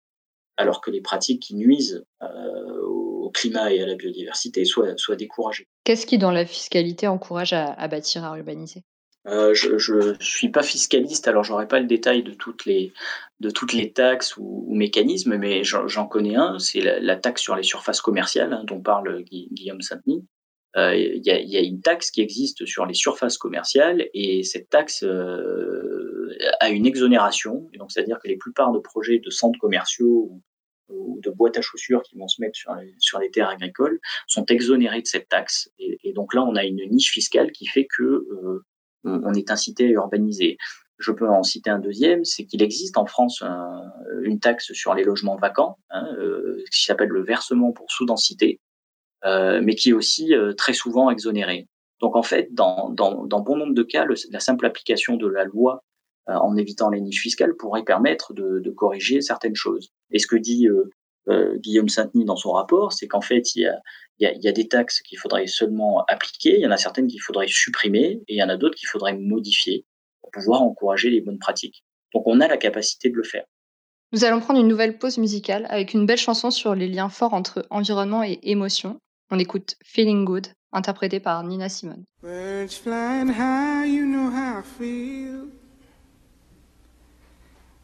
S2: alors que les pratiques qui nuisent euh, au climat et à la biodiversité soient, soient découragées.
S1: Qu'est-ce qui, dans la fiscalité, encourage à, à bâtir, à urbaniser?
S2: Euh, je ne suis pas fiscaliste, alors j'aurais pas le détail de toutes les, de toutes les taxes ou, mécanismes, mais j'en connais un, c'est la, taxe sur les surfaces commerciales hein, dont parle Guillaume Saint-Denis. Euh, il y, a, une taxe qui existe sur les surfaces commerciales et cette taxe euh, a une exonération. C'est-à-dire que les plupart de projets de centres commerciaux ou, de boîtes à chaussures qui vont se mettre sur les, sur les terres agricoles sont exonérés de cette taxe. Et, donc là, on a une niche fiscale qui fait que on est incité à urbaniser. Je peux en citer un deuxième, c'est qu'il existe en France un, une taxe sur les logements vacants, hein, euh, qui s'appelle le versement pour sous-densité, euh, mais qui est aussi euh, très souvent exonéré. Donc en fait, dans, dans, dans bon nombre de cas, la simple application de la loi euh, en évitant les niches fiscales pourrait permettre de, de corriger certaines choses. Et ce que dit euh, Guillaume Saint-Denis dans son rapport, c'est qu'en fait, il y a, il y, a, il y a des taxes qu'il faudrait seulement appliquer, il y en a certaines qu'il faudrait supprimer, et il y en a d'autres qu'il faudrait modifier pour pouvoir encourager les bonnes pratiques. Donc on a la capacité de le faire.
S1: Nous allons prendre une nouvelle pause musicale avec une belle chanson sur les liens forts entre environnement et émotion. On écoute Feeling Good, interprété par Nina Simone. Birds flying high, you know how I feel.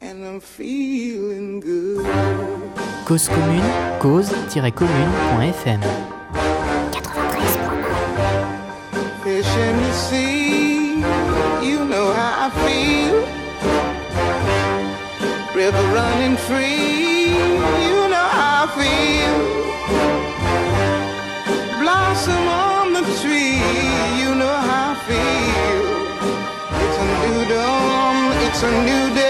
S1: and I'm feeling good. Cause commune, cause-commune.fm 93.1 Fish in the sea, you know how I feel. river running free. You know how I feel. Blossom on the tree. You know how I feel. It's a new dawn. It's a new day.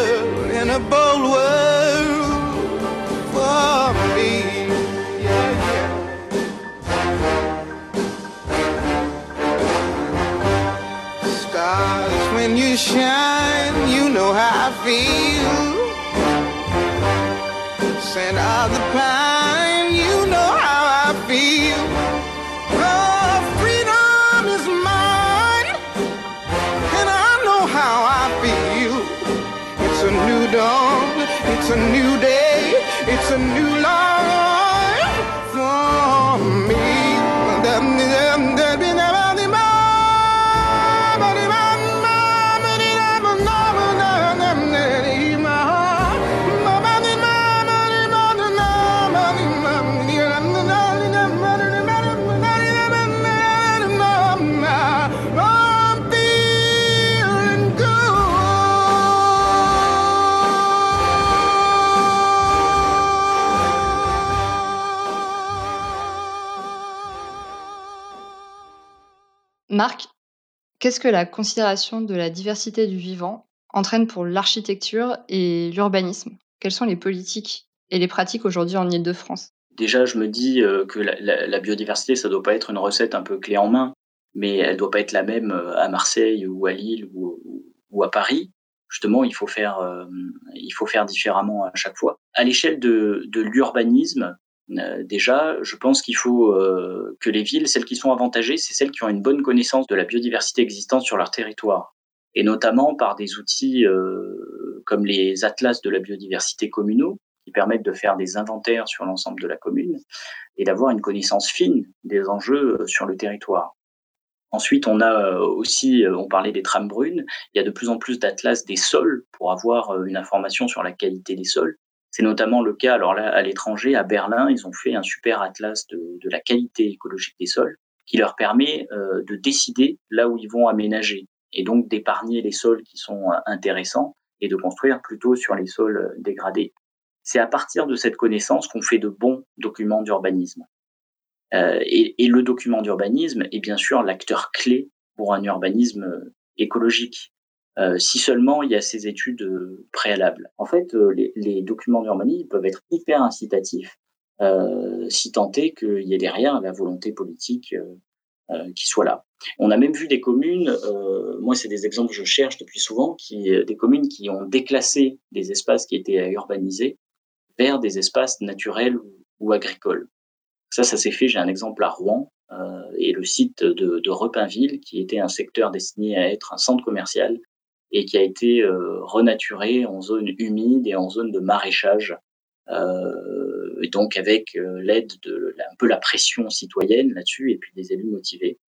S3: and a bold world for me. Stars, when you shine, you know how I feel. Scent of the pine, you know how I feel.
S1: Marc, qu'est-ce que la considération de la diversité du vivant entraîne pour l'architecture et l'urbanisme? Quelles sont les politiques et les pratiques aujourd'hui en Ile-de-France?
S2: Déjà, je me dis euh, que la, biodiversité, ça doit pas être une recette un peu clé en main, mais elle doit pas être la même euh, à Marseille ou à Lille ou, à Paris. Justement, il faut faire, euh, il faut faire différemment à chaque fois. À l'échelle de l'urbanisme, euh, déjà, je pense qu'il faut euh, que les villes, celles qui sont avantagées, c'est celles qui ont une bonne connaissance de la biodiversité existante sur leur territoire, et notamment par des outils euh, comme les atlas de la biodiversité communaux, qui permettent de faire des inventaires sur l'ensemble de la commune et d'avoir une connaissance fine des enjeux sur le territoire. Ensuite, on a aussi, on parlait des trames brunes, il y a de plus en plus d'atlas des sols pour avoir une information sur la qualité des sols. C'est notamment le cas, alors là, à l'étranger, à Berlin, ils ont fait un super atlas de, la qualité écologique des sols qui leur permet euh, de décider là où ils vont aménager et donc d'épargner les sols qui sont euh, intéressants et de construire plutôt sur les sols euh, dégradés. C'est à partir de cette connaissance qu'on fait de bons documents d'urbanisme. Et, le document d'urbanisme est bien sûr l'acteur clé pour un urbanisme écologique. Euh, si seulement il y a ces études euh, préalables. En fait, euh, les, les documents d'urbanisme peuvent être hyper incitatifs euh, si tant est qu'il y ait derrière la volonté politique euh, qui soit là. On a même vu des communes, moi c'est des exemples que je cherche depuis souvent, qui, des communes qui ont déclassé des espaces qui étaient à urbaniser vers des espaces naturels ou, agricoles. Ça, ça s'est fait. J'ai un exemple à Rouen et le site de, de Repinville, qui était un secteur destiné à être un centre commercial et qui a été euh, renaturé en zone humide et en zone de maraîchage. Euh, et donc avec euh, l'aide de un peu la pression citoyenne là-dessus et puis des élus motivés.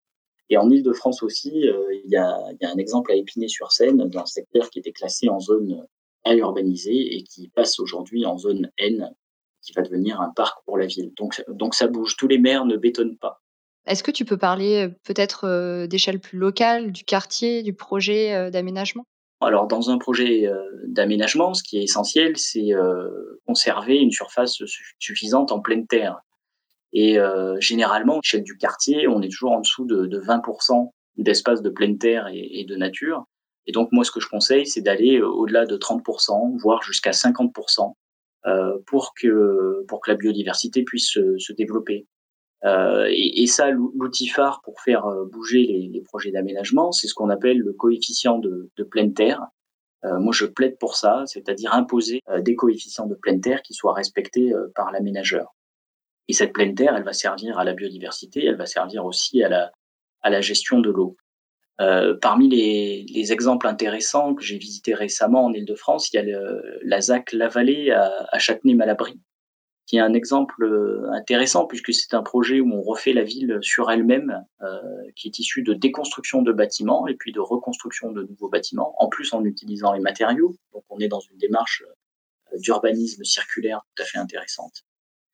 S2: Et en Ile-de-France aussi, il, y a, un exemple à Épinay-sur-Seine d'un secteur qui était classé en zone à urbaniser et qui passe aujourd'hui en zone N, qui va devenir un parc pour la ville. Donc, donc ça bouge. Tous les maires ne bétonnent pas.
S1: Est-ce que tu peux parler peut-être d'échelle plus locale, du quartier, du projet d'aménagement?
S2: Alors, dans un projet euh, d'aménagement, ce qui est essentiel, c'est euh, conserver une surface suffisante en pleine terre. Et euh, généralement, l'échelle du quartier, on est toujours en dessous de, de 20% d'espace de pleine terre et, de nature. Et donc, moi, ce que je conseille, c'est d'aller au-delà de 30%, voire jusqu'à 50%, euh, pour, que, pour que la biodiversité puisse se, se développer. Euh, et, ça, l'outil phare pour faire bouger les, projets d'aménagement, c'est ce qu'on appelle le coefficient de, pleine terre. Euh, moi, je plaide pour ça, c'est-à-dire imposer euh, des coefficients de pleine terre qui soient respectés euh, par l'aménageur. Et cette pleine terre, elle va servir à la biodiversité, elle va servir aussi à la, gestion de l'eau. Euh, parmi les, les, exemples intéressants que j'ai visités récemment en Ile-de-France, il y a la ZAC La Vallée à, à Châtenay-Malabry, qui est un exemple intéressant puisque c'est un projet où on refait la ville sur elle-même, euh, qui est issu de déconstruction de bâtiments et puis de reconstruction de nouveaux bâtiments, en plus en utilisant les matériaux. Donc on est dans une démarche d'urbanisme circulaire tout à fait intéressante.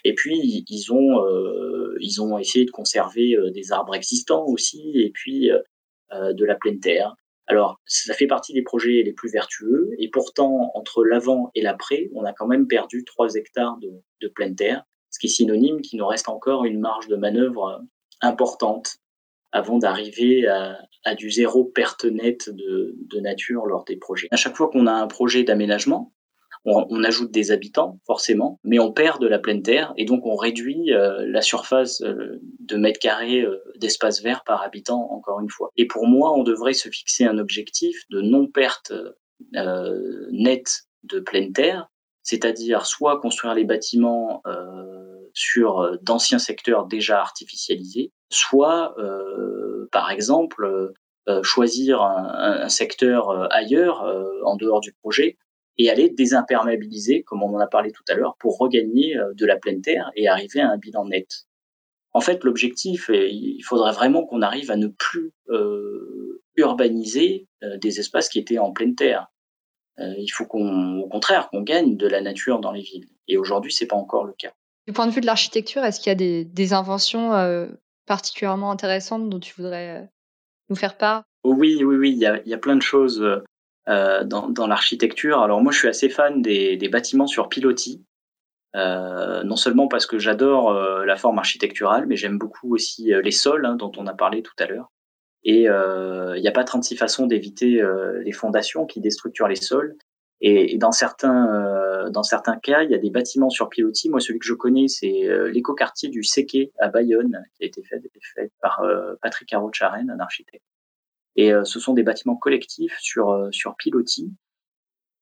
S2: Et puis ils ont ils ont essayé de conserver des arbres existants aussi, et puis de la pleine terre. Alors, ça fait partie des projets les plus vertueux, et pourtant, entre l'avant et l'après, on a quand même perdu 3 hectares de, pleine terre, ce qui est synonyme qu'il nous reste encore une marge de manœuvre importante avant d'arriver à, à, du zéro perte nette de, de nature lors des projets. À chaque fois qu'on a un projet d'aménagement, on, ajoute des habitants, forcément, mais on perd de la pleine terre et donc on réduit euh, la surface euh, de mètres carrés euh, d'espace vert par habitant, encore une fois. Et pour moi, on devrait se fixer un objectif de non-perte nette de pleine terre, c'est-à-dire soit construire les bâtiments sur d'anciens secteurs déjà artificialisés, soit, par exemple, choisir un, un secteur ailleurs, en dehors du projet, et aller désimperméabiliser, comme on en a parlé tout à l'heure, pour regagner euh, de la pleine terre et arriver à un bilan net. En fait, l'objectif, il faudrait vraiment qu'on arrive à ne plus euh, urbaniser euh, des espaces qui étaient en pleine terre. Euh, il faut qu'on, au contraire, qu'on gagne de la nature dans les villes. Et aujourd'hui, c'est pas encore le cas.
S1: Du point de vue de l'architecture, est-ce qu'il y a des, des inventions euh, particulièrement intéressantes dont tu voudrais nous faire part?
S2: Oui, oui, oui. Il y a, il y a plein de choses. Euh, dans, l'architecture. Alors moi, je suis assez fan des, bâtiments sur pilotis. Euh, non seulement parce que j'adore euh, la forme architecturale, mais j'aime beaucoup aussi les sols hein, dont on a parlé tout à l'heure. Et il n'y a pas 36 façons d'éviter les fondations qui déstructurent les sols. Et, dans certains dans certains cas, il y a des bâtiments sur pilotis. Moi, celui que je connais, c'est l'écoquartier du Séquet à Bayonne, qui a été fait, par Patrick Arrocharen, un architecte. Et euh, ce sont des bâtiments collectifs sur, euh, sur pilotis.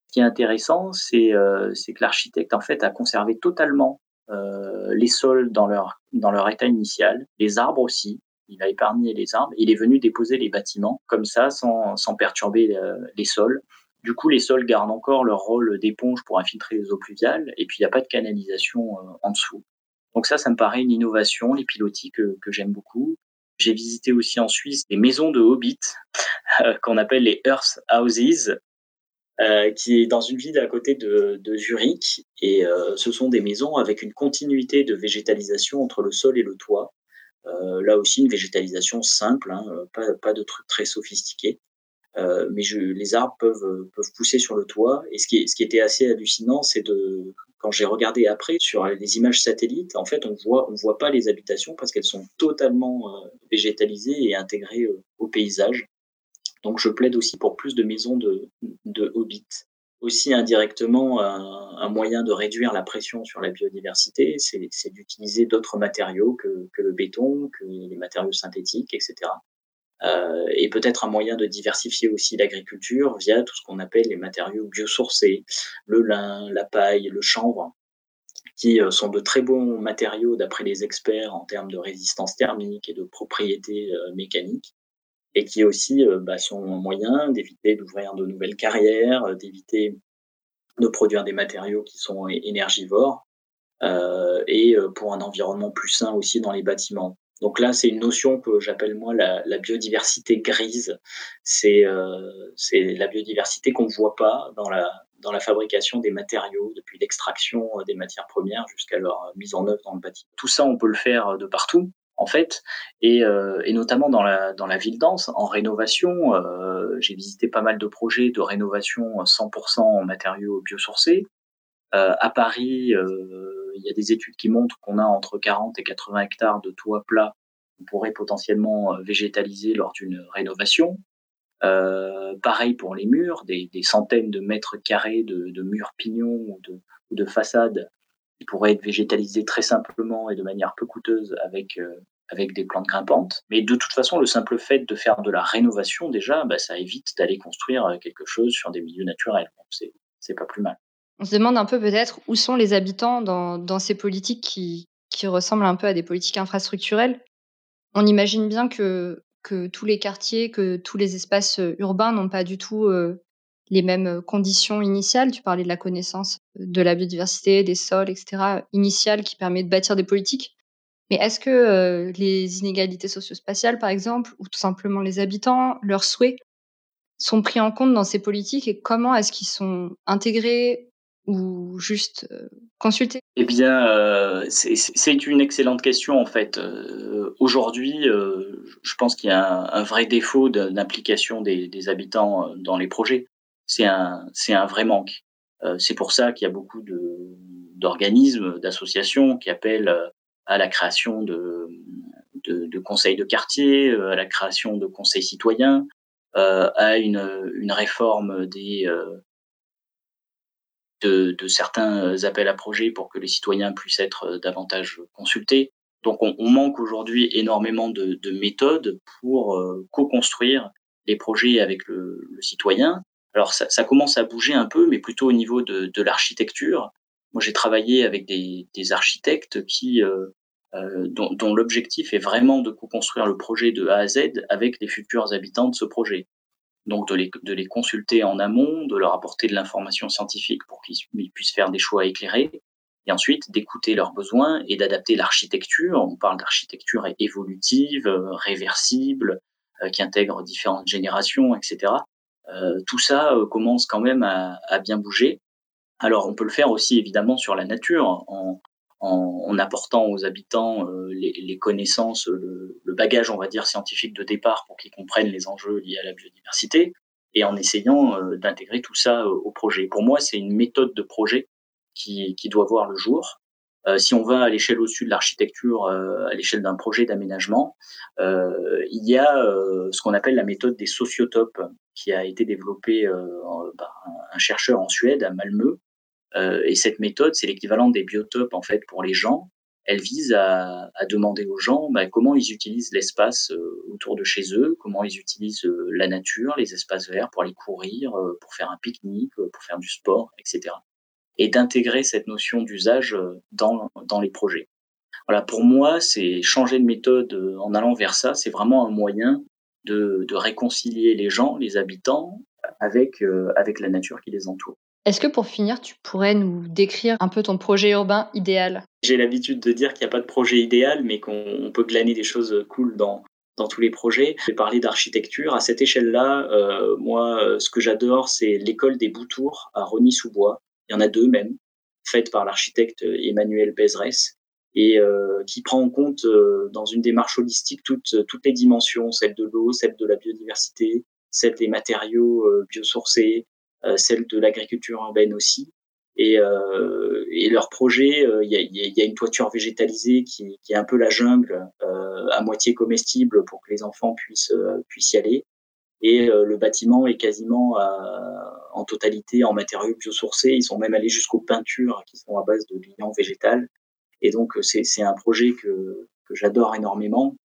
S2: Ce qui est intéressant, c'est euh, que l'architecte en fait a conservé totalement les sols dans leur, dans leur état initial, les arbres aussi. Il a épargné les arbres. Il est venu déposer les bâtiments comme ça, sans, sans perturber les sols. Du coup, les sols gardent encore leur rôle d'éponge pour infiltrer les eaux pluviales, et puis il n'y a pas de canalisation en dessous. Donc ça, ça me paraît une innovation, les pilotis que, que j'aime beaucoup. J'ai visité aussi en Suisse des maisons de hobbits [laughs] euh, qu'on appelle les Earth Houses, euh, qui est dans une ville à côté de, Zurich. Et euh, ce sont des maisons avec une continuité de végétalisation entre le sol et le toit. Là aussi, une végétalisation simple, hein, pas de trucs très sophistiqués. Euh, mais les arbres peuvent, peuvent pousser sur le toit. Et ce qui, était assez hallucinant, c'est de quand j'ai regardé après sur les images satellites, en fait, on voit on voit pas les habitations parce qu'elles sont totalement euh, végétalisées et intégrées euh, au paysage. Donc, je plaide aussi pour plus de maisons de, hobbits. Aussi indirectement, un, un, moyen de réduire la pression sur la biodiversité, c'est d'utiliser d'autres matériaux que, que le béton, que les matériaux synthétiques, etc. Euh, et peut-être un moyen de diversifier aussi l'agriculture via tout ce qu'on appelle les matériaux biosourcés, le lin, la paille, le chanvre, qui euh, sont de très bons matériaux d'après les experts en termes de résistance thermique et de propriétés euh, mécaniques, et qui aussi bah, sont un moyen d'éviter d'ouvrir de nouvelles carrières, d'éviter de produire des matériaux qui sont énergivores, et pour un environnement plus sain aussi dans les bâtiments. Donc là, c'est une notion que j'appelle moi la, la, biodiversité grise. C'est euh, la biodiversité qu'on ne voit pas dans la, dans la fabrication des matériaux, depuis l'extraction des matières premières jusqu'à leur mise en œuvre dans le bâtiment. Tout ça, on peut le faire de partout en fait, et, euh, et notamment dans la, dans la ville dense, en rénovation. Euh, J'ai visité pas mal de projets de rénovation 100% en matériaux biosourcés. Euh, à Paris, euh, il y a des études qui montrent qu'on a entre 40 et 80 hectares de toits plats qu'on pourrait potentiellement euh, végétaliser lors d'une rénovation. Euh, pareil pour les murs, des, centaines de mètres carrés de, murs pignons ou de, ou de, façades qui pourraient être végétalisés très simplement et de manière peu coûteuse avec, euh, avec des plantes grimpantes. Mais de toute façon, le simple fait de faire de la rénovation, déjà, bah, ça évite d'aller construire quelque chose sur des milieux naturels. C'est pas plus mal.
S1: On se demande un peu peut-être où sont les habitants dans, ces politiques qui, qui ressemblent un peu à des politiques infrastructurelles. On imagine bien que, que tous les quartiers, que tous les espaces euh, urbains n'ont pas du tout euh, les mêmes conditions initiales. Tu parlais de la connaissance de la biodiversité, des sols, etc., initiale qui permet de bâtir des politiques. Mais est-ce que euh, les inégalités socio-spatiales, par exemple, ou tout simplement les habitants, leurs souhaits, sont pris en compte dans ces politiques et comment est-ce qu'ils sont intégrés ou juste consulter?
S2: Eh bien, c'est une excellente question en fait. Aujourd'hui, je pense qu'il y a un, vrai défaut d'implication des, des, habitants dans les projets. C'est un, un vrai manque. c'est pour ça qu'il y a beaucoup d'organismes, d'associations qui appellent à la création de, de, de, conseils de quartier, à la création de conseils citoyens, à une, une réforme des, de, certains appels à projets pour que les citoyens puissent être euh, davantage consultés. Donc on, manque aujourd'hui énormément de, méthodes pour euh, co-construire les projets avec le, citoyen. Alors ça, commence à bouger un peu, mais plutôt au niveau de, l'architecture. Moi j'ai travaillé avec des, architectes qui euh, dont, dont l'objectif est vraiment de co-construire le projet de A à Z avec les futurs habitants de ce projet donc de les, de les consulter en amont, de leur apporter de l'information scientifique pour qu'ils puissent faire des choix éclairés, et ensuite d'écouter leurs besoins et d'adapter l'architecture. On parle d'architecture évolutive, euh, réversible, euh, qui intègre différentes générations, etc. Euh, tout ça commence quand même à, à, bien bouger. Alors on peut le faire aussi évidemment sur la nature en, apportant aux habitants euh, les, connaissances, le, bagage, on va dire, scientifique de départ pour qu'ils comprennent les enjeux liés à la biodiversité et en essayant euh, d'intégrer tout ça euh, au projet. Pour moi, c'est une méthode de projet qui, doit voir le jour. si on va à l'échelle au-dessus de l'architecture, à l'échelle d'un projet d'aménagement, il y a ce qu'on appelle la méthode des sociotopes, qui a été développée par un chercheur en Suède, à Malmö, euh, et cette méthode, c'est l'équivalent des biotopes en fait pour les gens. Elle vise à, demander aux gens bah, comment ils utilisent l'espace euh, autour de chez eux, comment ils utilisent euh, la nature, les espaces verts pour aller courir, pour faire un pique-nique, pour faire du sport, etc. Et d'intégrer cette notion d'usage dans, les projets. Voilà, pour moi, c'est changer de méthode en allant vers ça, c'est vraiment un moyen de, réconcilier les gens, les habitants, avec la nature qui les entoure.
S1: Est-ce que pour finir, tu pourrais nous décrire un peu ton projet urbain idéal?
S2: J'ai l'habitude de dire qu'il n'y a pas de projet idéal, mais qu'on peut glaner des choses cool dans, dans tous les projets. Je vais parler d'architecture. À cette échelle-là, euh, moi, euh, ce que j'adore, c'est l'école des Boutours à Rony-sous-Bois. Il y en a deux même, faites par l'architecte Emmanuel Bezres et euh, qui prend en compte euh, dans une démarche holistique toutes, toutes les dimensions, celle de l'eau, celle de la biodiversité, celle des matériaux biosourcés, euh, celle de l'agriculture urbaine aussi. Et, euh, et leur projet, euh, il y a, une toiture végétalisée qui, qui est un peu la jungle, à moitié comestible pour que les enfants puissent, puissent y aller. Et le bâtiment est quasiment en totalité en matériaux biosourcés. Ils sont même allés jusqu'aux peintures qui sont à base de lignans végétal. Et donc c'est un projet que, que j'adore énormément.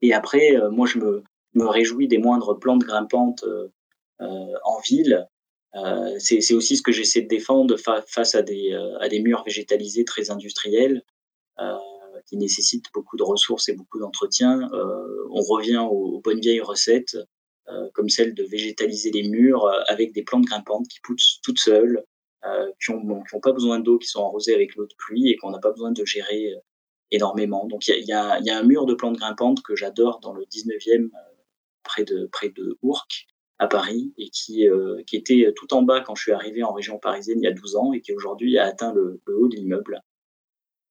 S2: Et après, moi je me, me réjouis des moindres plantes grimpantes en ville euh, c'est aussi ce que j'essaie de défendre face à des, euh, à des murs végétalisés très industriels euh, qui nécessitent beaucoup de ressources et beaucoup d'entretien. on revient aux, bonnes vieilles recettes comme celle de végétaliser les murs avec des plantes grimpantes qui poussent toutes seules, qui n'ont pas besoin d'eau, qui sont arrosées avec l'eau de pluie et qu'on n'a pas besoin de gérer énormément. Donc il y a, un mur de plantes grimpantes que j'adore dans le 19e, près de, près de à Paris et qui, euh, qui était tout en bas quand je suis arrivé en région parisienne il y a 12 ans et qui aujourd'hui a atteint le, haut de l'immeuble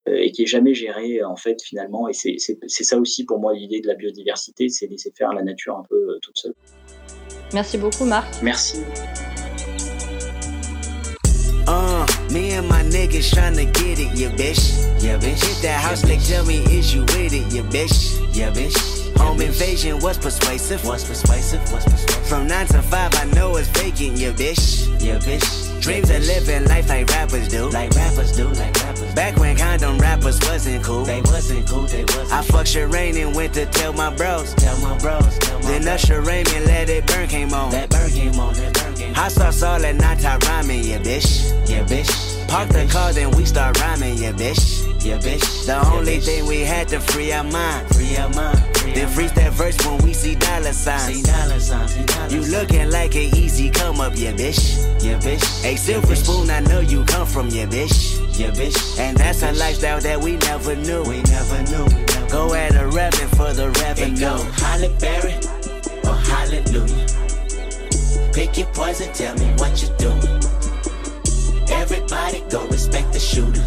S2: euh, et qui est jamais géré en fait finalement et c'est ça aussi pour moi l'idée de la biodiversité c'est laisser faire la nature un peu euh, toute seule.
S1: Merci beaucoup Marc.
S2: Merci.
S3: Uh, me and my niggas tryna get it, yeah, bitch. Yeah, bitch. Hit that house, yeah, tell me, is you with it, yeah, bitch. Yeah, bitch. Home invasion was persuasive. Was persuasive. Was persuasive. From nine to five, I know it's vacant, yeah, bitch. Yeah, bitch. Dreams of living life like rappers do. Like rappers do, like rappers. Back when condom rappers wasn't cool. They wasn't cool, they wasn't. I fucked Sherane and went to tell my bros. Tell my bros. Tell my then Usher Raymond let it burn came on. That burn came on, that burn came on. Hot sauce all that night rhyming, yeah, bitch. Yeah, bitch. Park the car, then we start rhyming, yeah, bitch. Yeah, bitch. The only thing we had to free our mind. Free our mind. then freeze that verse when we see dollar signs. See dollar signs. You looking like an easy come up, yeah, bitch. Yeah, bitch. A silver spoon, I know you come from, yeah, bitch. Yeah, bitch. And that's a lifestyle that we never knew. We never knew. Go at a revenue for the revenue. Go Holly Berry or Hallelujah. Pick your poison, tell me what you doing.
S4: Everybody go respect the shooter.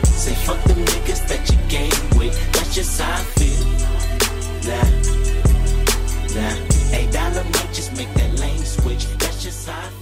S4: Say fuck them niggas that you game with. That's just how I feel. Nah, nah. A dollar might just make that lane switch. That's just how I feel.